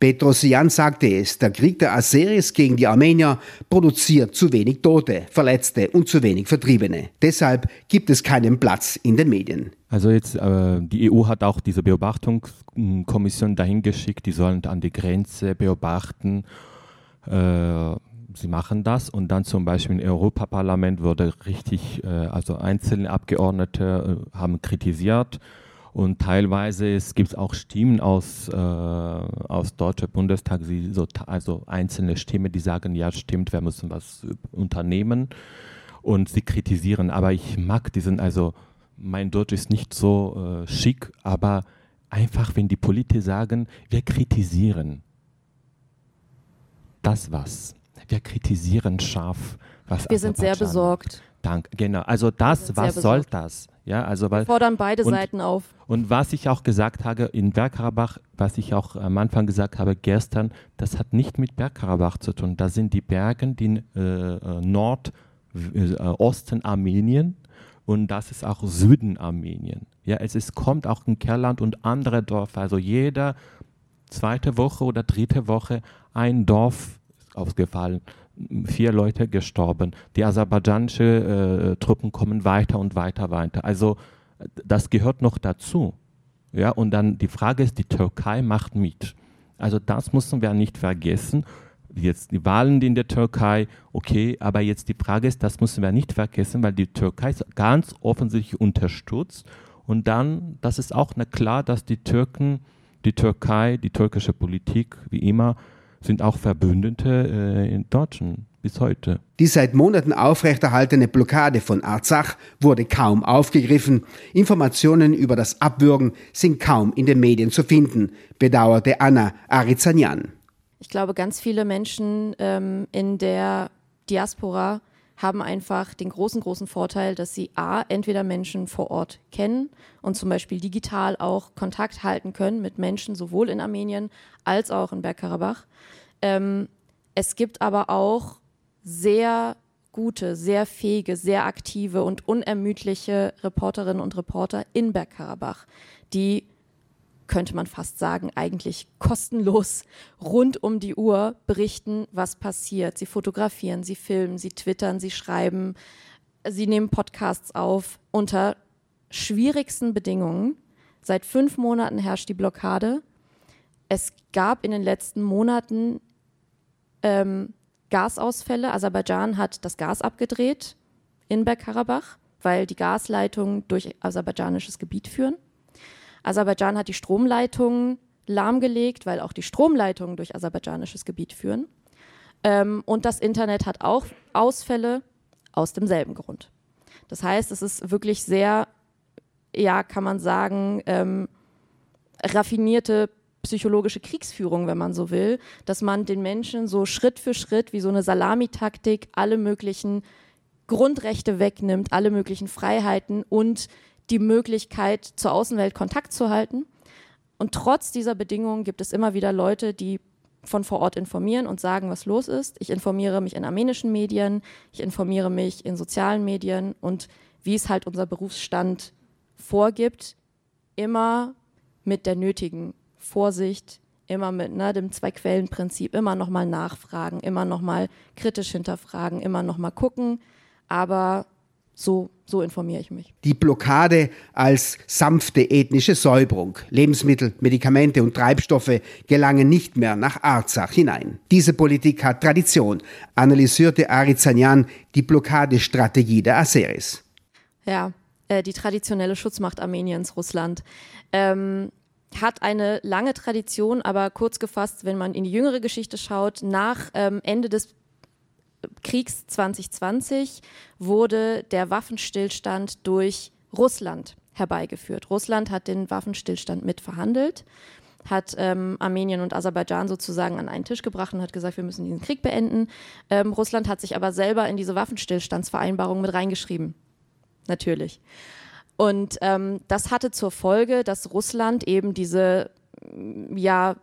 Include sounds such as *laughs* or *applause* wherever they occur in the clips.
Petrosian sagte es, der Krieg der Aseris gegen die Armenier produziert zu wenig Tote, Verletzte und zu wenig Vertriebene. Deshalb gibt es keinen Platz in den Medien. Also jetzt, äh, die EU hat auch diese Beobachtungskommission dahin geschickt, die sollen an die Grenze beobachten. Äh, sie machen das und dann zum Beispiel im Europaparlament wurde richtig, äh, also einzelne Abgeordnete äh, haben kritisiert und teilweise es gibt auch Stimmen aus, äh, aus Deutscher Bundestag, so, also einzelne Stimmen, die sagen, ja stimmt, wir müssen was unternehmen. Und sie kritisieren. Aber ich mag diesen, also mein Deutsch ist nicht so äh, schick, aber einfach, wenn die Politiker sagen, wir kritisieren. Das was. Wir kritisieren scharf, was Wir sind sehr besorgt. Danke, genau. Also das, was soll das? Ja, also weil, Wir fordern beide und, Seiten auf. Und was ich auch gesagt habe in Bergkarabach, was ich auch am Anfang gesagt habe gestern, das hat nicht mit Bergkarabach zu tun. Das sind die Berge, die äh, Nordosten äh, Armenien und das ist auch Süden Armenien. Ja, es ist, kommt auch in Kerland und andere Dörfer. Also jede zweite Woche oder dritte Woche ein Dorf ausgefallen vier Leute gestorben. Die aserbaidschanischen äh, Truppen kommen weiter und weiter weiter. Also das gehört noch dazu. Ja, und dann die Frage ist, die Türkei macht mit. Also das müssen wir nicht vergessen. Jetzt die Wahlen in der Türkei, okay, aber jetzt die Frage ist, das müssen wir nicht vergessen, weil die Türkei ganz offensichtlich unterstützt. Und dann, das ist auch klar, dass die Türken, die Türkei, die türkische Politik, wie immer, sind auch Verbündete äh, in Deutschen bis heute. Die seit Monaten aufrechterhaltene Blockade von Arzach wurde kaum aufgegriffen. Informationen über das Abwürgen sind kaum in den Medien zu finden, bedauerte Anna Arizanian. Ich glaube, ganz viele Menschen ähm, in der Diaspora haben einfach den großen, großen Vorteil, dass sie A, entweder Menschen vor Ort kennen und zum Beispiel digital auch Kontakt halten können mit Menschen sowohl in Armenien als auch in Bergkarabach. Ähm, es gibt aber auch sehr gute, sehr fähige, sehr aktive und unermüdliche Reporterinnen und Reporter in Bergkarabach, die könnte man fast sagen, eigentlich kostenlos rund um die Uhr berichten, was passiert. Sie fotografieren, sie filmen, sie twittern, sie schreiben, sie nehmen Podcasts auf unter schwierigsten Bedingungen. Seit fünf Monaten herrscht die Blockade. Es gab in den letzten Monaten ähm, Gasausfälle. Aserbaidschan hat das Gas abgedreht in Bergkarabach, weil die Gasleitungen durch aserbaidschanisches Gebiet führen. Aserbaidschan hat die Stromleitungen lahmgelegt, weil auch die Stromleitungen durch aserbaidschanisches Gebiet führen. Ähm, und das Internet hat auch Ausfälle aus demselben Grund. Das heißt, es ist wirklich sehr, ja, kann man sagen, ähm, raffinierte psychologische Kriegsführung, wenn man so will, dass man den Menschen so Schritt für Schritt wie so eine Salamitaktik alle möglichen Grundrechte wegnimmt, alle möglichen Freiheiten und die Möglichkeit, zur Außenwelt Kontakt zu halten. Und trotz dieser Bedingungen gibt es immer wieder Leute, die von vor Ort informieren und sagen, was los ist. Ich informiere mich in armenischen Medien, ich informiere mich in sozialen Medien und wie es halt unser Berufsstand vorgibt, immer mit der nötigen Vorsicht, immer mit ne, dem Zwei-Quellen-Prinzip, immer nochmal nachfragen, immer nochmal kritisch hinterfragen, immer nochmal gucken. Aber so, so informiere ich mich. Die Blockade als sanfte ethnische Säuberung. Lebensmittel, Medikamente und Treibstoffe gelangen nicht mehr nach Arzach hinein. Diese Politik hat Tradition, analysierte Arizanian die Blockadestrategie der Aseris. Ja, äh, die traditionelle Schutzmacht Armeniens, Russland. Ähm, hat eine lange Tradition, aber kurz gefasst, wenn man in die jüngere Geschichte schaut, nach ähm, Ende des Kriegs 2020 wurde der Waffenstillstand durch Russland herbeigeführt. Russland hat den Waffenstillstand mitverhandelt, hat ähm, Armenien und Aserbaidschan sozusagen an einen Tisch gebracht und hat gesagt, wir müssen diesen Krieg beenden. Ähm, Russland hat sich aber selber in diese Waffenstillstandsvereinbarung mit reingeschrieben. Natürlich. Und ähm, das hatte zur Folge, dass Russland eben diese, ja,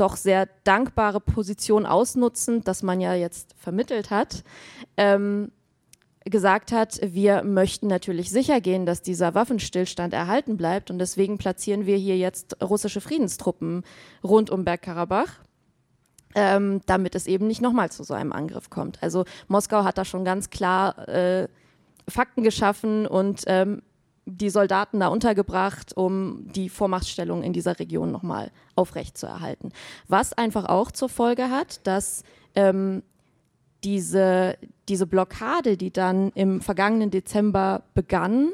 doch sehr dankbare Position ausnutzend, dass man ja jetzt vermittelt hat, ähm, gesagt hat, wir möchten natürlich sicher gehen, dass dieser Waffenstillstand erhalten bleibt und deswegen platzieren wir hier jetzt russische Friedenstruppen rund um Bergkarabach. ähm, damit es eben nicht nochmal zu so einem Angriff kommt. Also Moskau hat da schon ganz klar äh, Fakten geschaffen und ähm, die Soldaten da untergebracht, um die Vormachtstellung in dieser Region nochmal aufrechtzuerhalten. Was einfach auch zur Folge hat, dass ähm, diese, diese Blockade, die dann im vergangenen Dezember begann,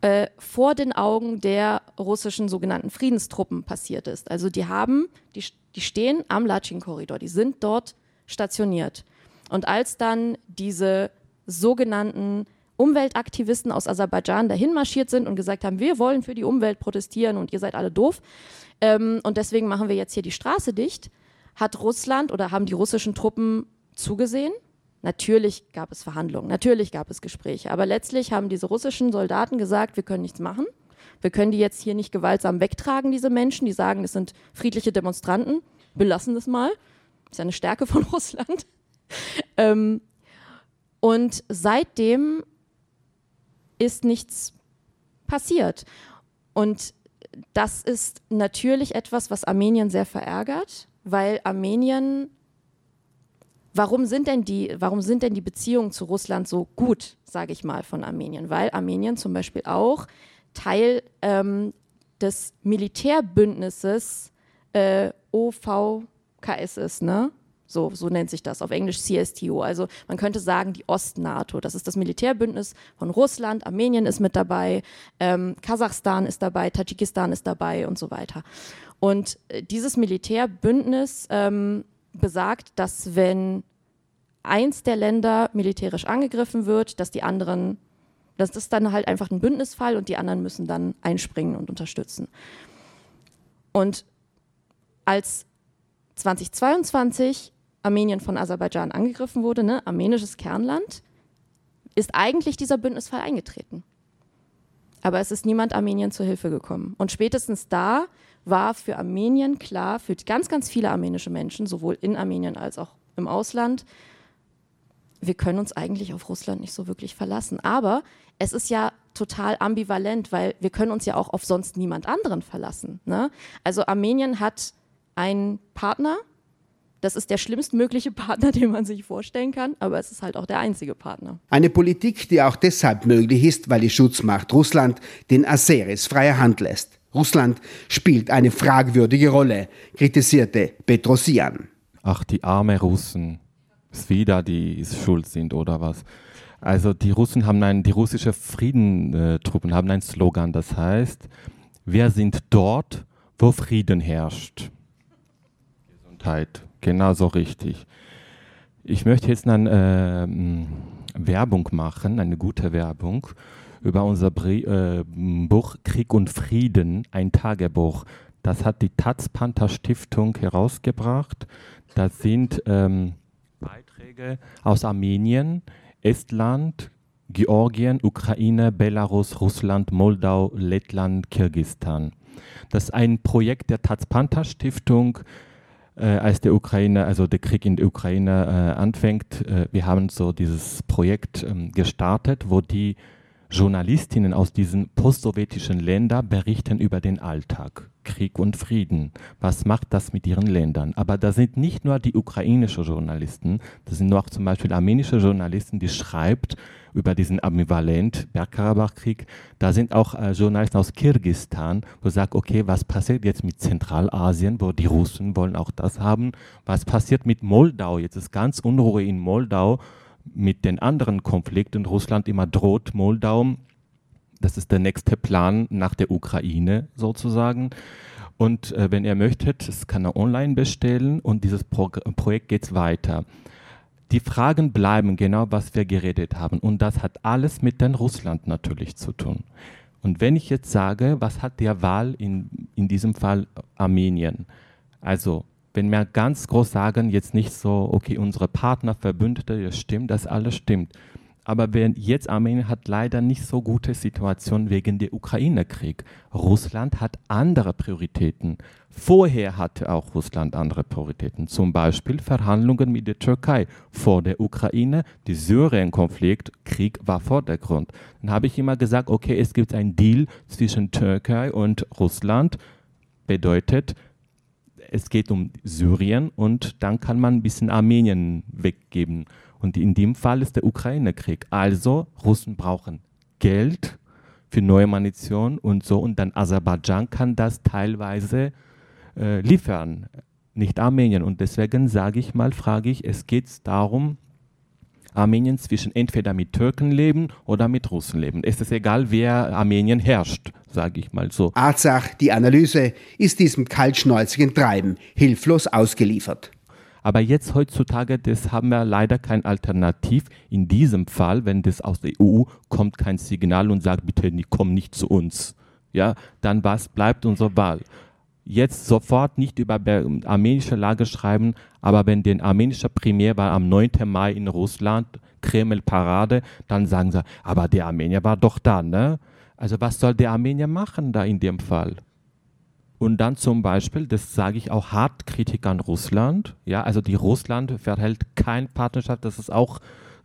äh, vor den Augen der russischen sogenannten Friedenstruppen passiert ist. Also die haben, die, die stehen am Latschin-Korridor, die sind dort stationiert. Und als dann diese sogenannten Umweltaktivisten aus Aserbaidschan dahin marschiert sind und gesagt haben, wir wollen für die Umwelt protestieren und ihr seid alle doof ähm, und deswegen machen wir jetzt hier die Straße dicht, hat Russland oder haben die russischen Truppen zugesehen. Natürlich gab es Verhandlungen, natürlich gab es Gespräche, aber letztlich haben diese russischen Soldaten gesagt, wir können nichts machen. Wir können die jetzt hier nicht gewaltsam wegtragen, diese Menschen, die sagen, es sind friedliche Demonstranten. Belassen das mal. Das ist ja eine Stärke von *laughs* Russland. ähm, und seitdem ist nichts passiert. Und das ist natürlich etwas, was Armenien sehr verärgert, weil Armenien Warum sind denn die, warum sind denn die Beziehungen zu Russland so gut, sage ich mal, von Armenien? Weil Armenien zum Beispiel auch Teil ähm, des Militärbündnisses äh, OVKS ist, ne? So, so nennt sich das auf Englisch CSTO. Also man könnte sagen, die Ost-NATO. Das ist das Militärbündnis von Russland, Armenien ist mit dabei, ähm, Kasachstan ist dabei, Tadschikistan ist dabei und so weiter. Und äh, dieses Militärbündnis ähm, besagt, dass wenn eins der Länder militärisch angegriffen wird, dass die anderen, das ist dann halt einfach ein Bündnisfall und die anderen müssen dann einspringen und unterstützen. Und als 2022 Armenien von Aserbaidschan angegriffen wurde, ne, armenisches Kernland, ist eigentlich dieser Bündnisfall eingetreten. Aber es ist niemand Armenien zur Hilfe gekommen. Und spätestens da war für Armenien klar, für ganz, ganz viele armenische Menschen, sowohl in Armenien als auch im Ausland, wir können uns eigentlich auf Russland nicht so wirklich verlassen. Aber es ist ja total ambivalent, weil wir können uns ja auch auf sonst niemand anderen verlassen. Ne? Also Armenien hat einen Partner, das ist der schlimmstmögliche Partner, *laughs* den man sich vorstellen kann, aber es ist halt auch der einzige Partner. Eine Politik, die auch deshalb möglich ist, weil die Schutzmacht Russland den Aseris freie Hand lässt. Russland spielt eine fragwürdige Rolle, kritisierte Petrosian. Ach, die arme Russen. Ist wieder die schuld sind oder was? Also die Russen haben ein, die russische Friedentruppen haben einen Slogan, das heißt, wir sind dort, wo Frieden herrscht. Gesundheit, genauso richtig. Ich möchte jetzt eine äh, Werbung machen, eine gute Werbung über unser Brie äh, Buch Krieg und Frieden, ein Tagebuch. Das hat die Taz Panther Stiftung herausgebracht. Das sind ähm, Beiträge aus Armenien, Estland, Georgien, Ukraine, Belarus, Russland, Moldau, Lettland, Kirgistan. Das ist ein Projekt der Taz Panther Stiftung, als der Ukraine, also der Krieg in der Ukraine äh, anfängt. Äh, wir haben so dieses Projekt ähm, gestartet, wo die Journalistinnen aus diesen postsowjetischen Ländern berichten über den Alltag, Krieg und Frieden. Was macht das mit ihren Ländern? Aber da sind nicht nur die ukrainischen Journalisten, das sind auch zum Beispiel armenische Journalisten, die schreibt über diesen ambivalent Bergkarabach-Krieg. Da sind auch äh, Journalisten aus Kirgistan, wo sagt, okay, was passiert jetzt mit Zentralasien, wo die Russen wollen auch das haben? Was passiert mit Moldau? Jetzt ist ganz Unruhe in Moldau mit den anderen Konflikten Russland immer droht, Moldau, das ist der nächste Plan nach der Ukraine sozusagen. Und äh, wenn ihr möchtet, das kann er online bestellen und dieses Pro Projekt geht weiter. Die Fragen bleiben genau, was wir geredet haben. Und das hat alles mit dem Russland natürlich zu tun. Und wenn ich jetzt sage, was hat der Wahl in, in diesem Fall Armenien? Also wenn wir ganz groß sagen, jetzt nicht so, okay, unsere Partner, Verbündete, das stimmt, das alles stimmt. Aber wenn jetzt Armenien hat leider nicht so gute Situation wegen der Ukraine-Krieg. Russland hat andere Prioritäten. Vorher hatte auch Russland andere Prioritäten. Zum Beispiel Verhandlungen mit der Türkei vor der Ukraine. Der Syrien-Konflikt, Krieg war Vordergrund. Dann habe ich immer gesagt, okay, es gibt einen Deal zwischen Türkei und Russland. Bedeutet, es geht um Syrien und dann kann man ein bisschen Armenien weggeben. Und in dem Fall ist der Ukraine-Krieg. Also Russen brauchen Geld für neue Munition und so. Und dann Aserbaidschan kann das teilweise äh, liefern, nicht Armenien. Und deswegen sage ich mal, frage ich, es geht darum, Armenien zwischen entweder mit Türken leben oder mit Russen leben. Es ist egal, wer Armenien herrscht, sage ich mal so. Arzach, die Analyse, ist diesem kaltschnäuzigen Treiben hilflos ausgeliefert. Aber jetzt heutzutage, das haben wir leider kein Alternativ. In diesem Fall, wenn das aus der EU kommt, kein Signal und sagt, bitte, komm nicht zu uns. Ja, dann was bleibt unsere Wahl? Jetzt sofort nicht über die armenische Lage schreiben, aber wenn der armenische Premier war am 9. Mai in Russland, Kreml-Parade, dann sagen sie, aber der Armenier war doch da, ne? Also was soll der Armenier machen da in dem Fall? Und dann zum Beispiel, das sage ich auch hart Kritik an Russland. Ja, also die Russland verhält keine Partnerschaft. Das ist auch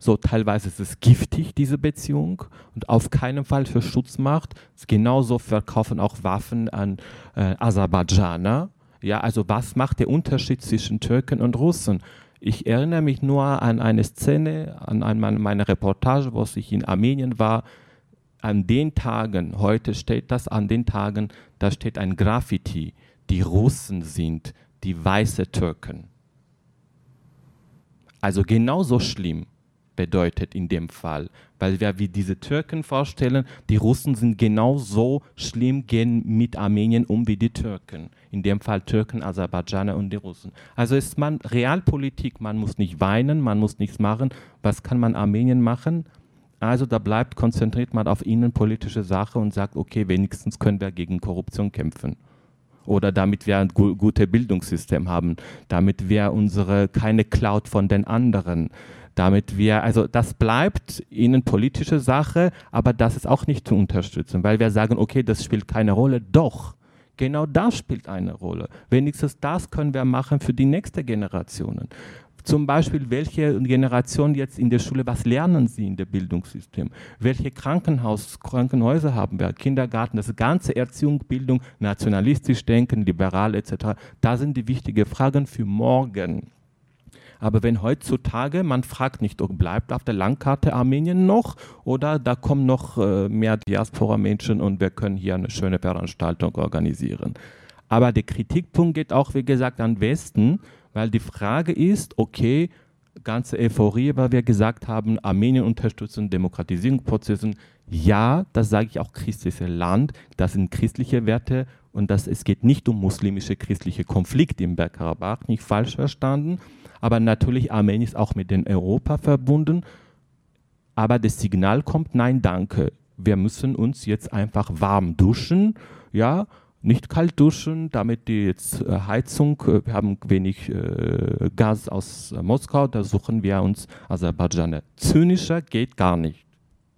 so teilweise ist es giftig, diese Beziehung. Und auf keinen Fall für Schutzmacht. Genauso verkaufen auch Waffen an äh, Aserbaidschaner. Ja, also was macht der Unterschied zwischen Türken und Russen? Ich erinnere mich nur an eine Szene, an, an meine Reportage, wo ich in Armenien war an den Tagen, heute steht das an den Tagen, da steht ein Graffiti, die Russen sind die weiße Türken. Also genauso schlimm bedeutet in dem Fall, weil wir wie diese Türken vorstellen, die Russen sind genauso schlimm, gehen mit Armenien um wie die Türken. In dem Fall Türken, Aserbaidschaner und die Russen. Also ist man Realpolitik, man muss nicht weinen, man muss nichts machen. Was kann man Armenien machen? Also da bleibt, konzentriert man auf innenpolitische Sache und sagt, okay, wenigstens können wir gegen Korruption kämpfen. Oder damit wir ein gu gutes Bildungssystem haben, damit wir unsere keine Cloud von den anderen, damit wir, also das bleibt innenpolitische Sache, aber das ist auch nicht zu unterstützen, weil wir sagen, okay, das spielt keine Rolle. Doch, genau das spielt eine Rolle. Wenigstens das können wir machen für die nächste Generationen. Zum Beispiel, welche Generation jetzt in der Schule, was lernen sie in dem Bildungssystem? Welche Krankenhaus, Krankenhäuser haben wir? Kindergarten, das ganze Erziehung, Bildung, nationalistisch denken, liberal etc. Da sind die wichtigen Fragen für morgen. Aber wenn heutzutage, man fragt nicht, ob bleibt auf der Landkarte Armenien noch oder da kommen noch äh, mehr Diaspora-Menschen und wir können hier eine schöne Veranstaltung organisieren. Aber der Kritikpunkt geht auch, wie gesagt, an Westen, weil die Frage ist, okay, ganze Euphorie, weil wir gesagt haben, Armenien unterstützen Demokratisierungsprozesse. Ja, das sage ich auch christliches Land, das sind christliche Werte und das, es geht nicht um muslimische christliche Konflikte im Bergkarabach, nicht falsch verstanden, aber natürlich Armenien ist auch mit den Europa verbunden. Aber das Signal kommt, nein, danke. Wir müssen uns jetzt einfach warm duschen, ja, nicht kalt duschen, damit die jetzt äh, Heizung, äh, wir haben wenig äh, Gas aus Moskau, da suchen wir uns Aserbaidschaner. Zynischer geht gar nicht.